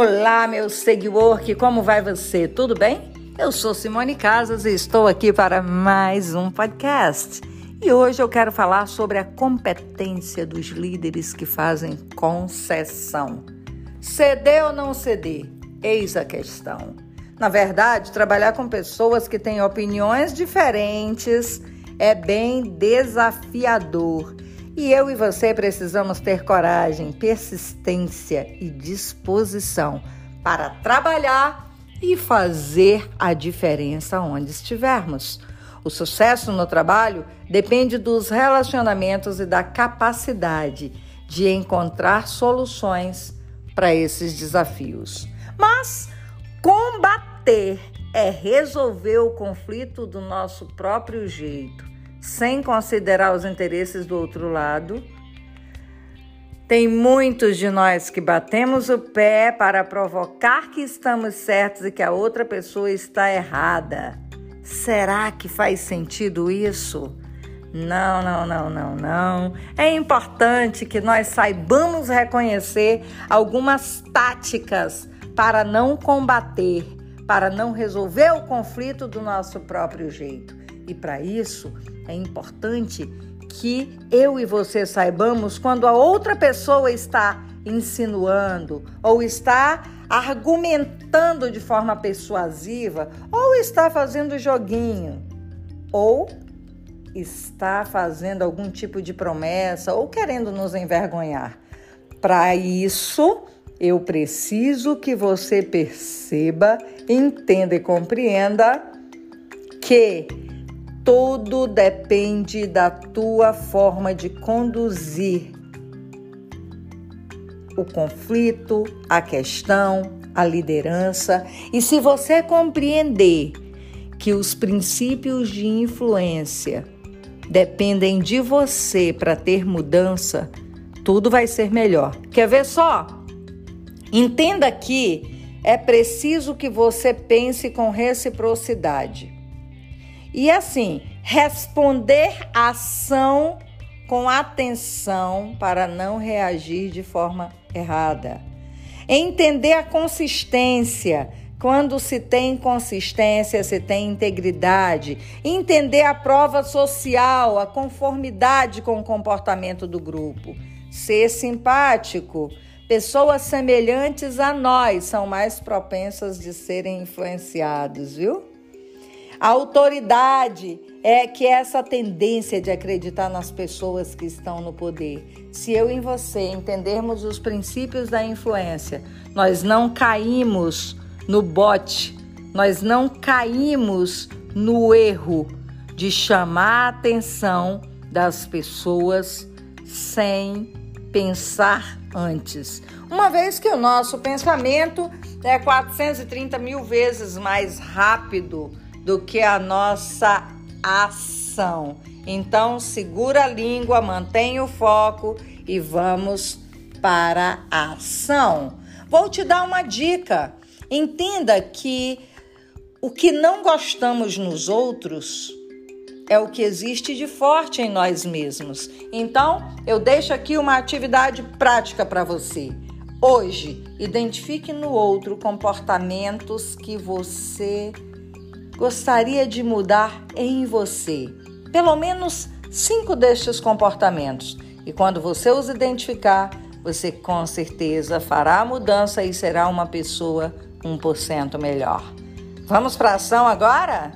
Olá, meu seguidor, como vai você? Tudo bem? Eu sou Simone Casas e estou aqui para mais um podcast. E hoje eu quero falar sobre a competência dos líderes que fazem concessão. Ceder ou não ceder? Eis a questão. Na verdade, trabalhar com pessoas que têm opiniões diferentes é bem desafiador e eu e você precisamos ter coragem, persistência e disposição para trabalhar e fazer a diferença onde estivermos. O sucesso no trabalho depende dos relacionamentos e da capacidade de encontrar soluções para esses desafios. Mas combater é resolver o conflito do nosso próprio jeito sem considerar os interesses do outro lado. Tem muitos de nós que batemos o pé para provocar que estamos certos e que a outra pessoa está errada. Será que faz sentido isso? Não, não, não, não, não. É importante que nós saibamos reconhecer algumas táticas para não combater, para não resolver o conflito do nosso próprio jeito. E para isso, é importante que eu e você saibamos quando a outra pessoa está insinuando ou está argumentando de forma persuasiva ou está fazendo joguinho ou está fazendo algum tipo de promessa ou querendo nos envergonhar. Para isso, eu preciso que você perceba, entenda e compreenda que tudo depende da tua forma de conduzir o conflito, a questão, a liderança. E se você compreender que os princípios de influência dependem de você para ter mudança, tudo vai ser melhor. Quer ver só? Entenda que é preciso que você pense com reciprocidade. E assim, responder a ação com atenção para não reagir de forma errada. Entender a consistência. Quando se tem consistência, se tem integridade. Entender a prova social, a conformidade com o comportamento do grupo. Ser simpático. Pessoas semelhantes a nós são mais propensas de serem influenciados, viu? A autoridade é que é essa tendência de acreditar nas pessoas que estão no poder. Se eu e você entendermos os princípios da influência, nós não caímos no bote, nós não caímos no erro de chamar a atenção das pessoas sem pensar antes. Uma vez que o nosso pensamento é 430 mil vezes mais rápido do que a nossa ação. Então, segura a língua, mantenha o foco e vamos para a ação. Vou te dar uma dica. Entenda que o que não gostamos nos outros é o que existe de forte em nós mesmos. Então, eu deixo aqui uma atividade prática para você. Hoje, identifique no outro comportamentos que você gostaria de mudar em você? Pelo menos cinco destes comportamentos. E quando você os identificar, você com certeza fará a mudança e será uma pessoa 1% melhor. Vamos para a ação agora?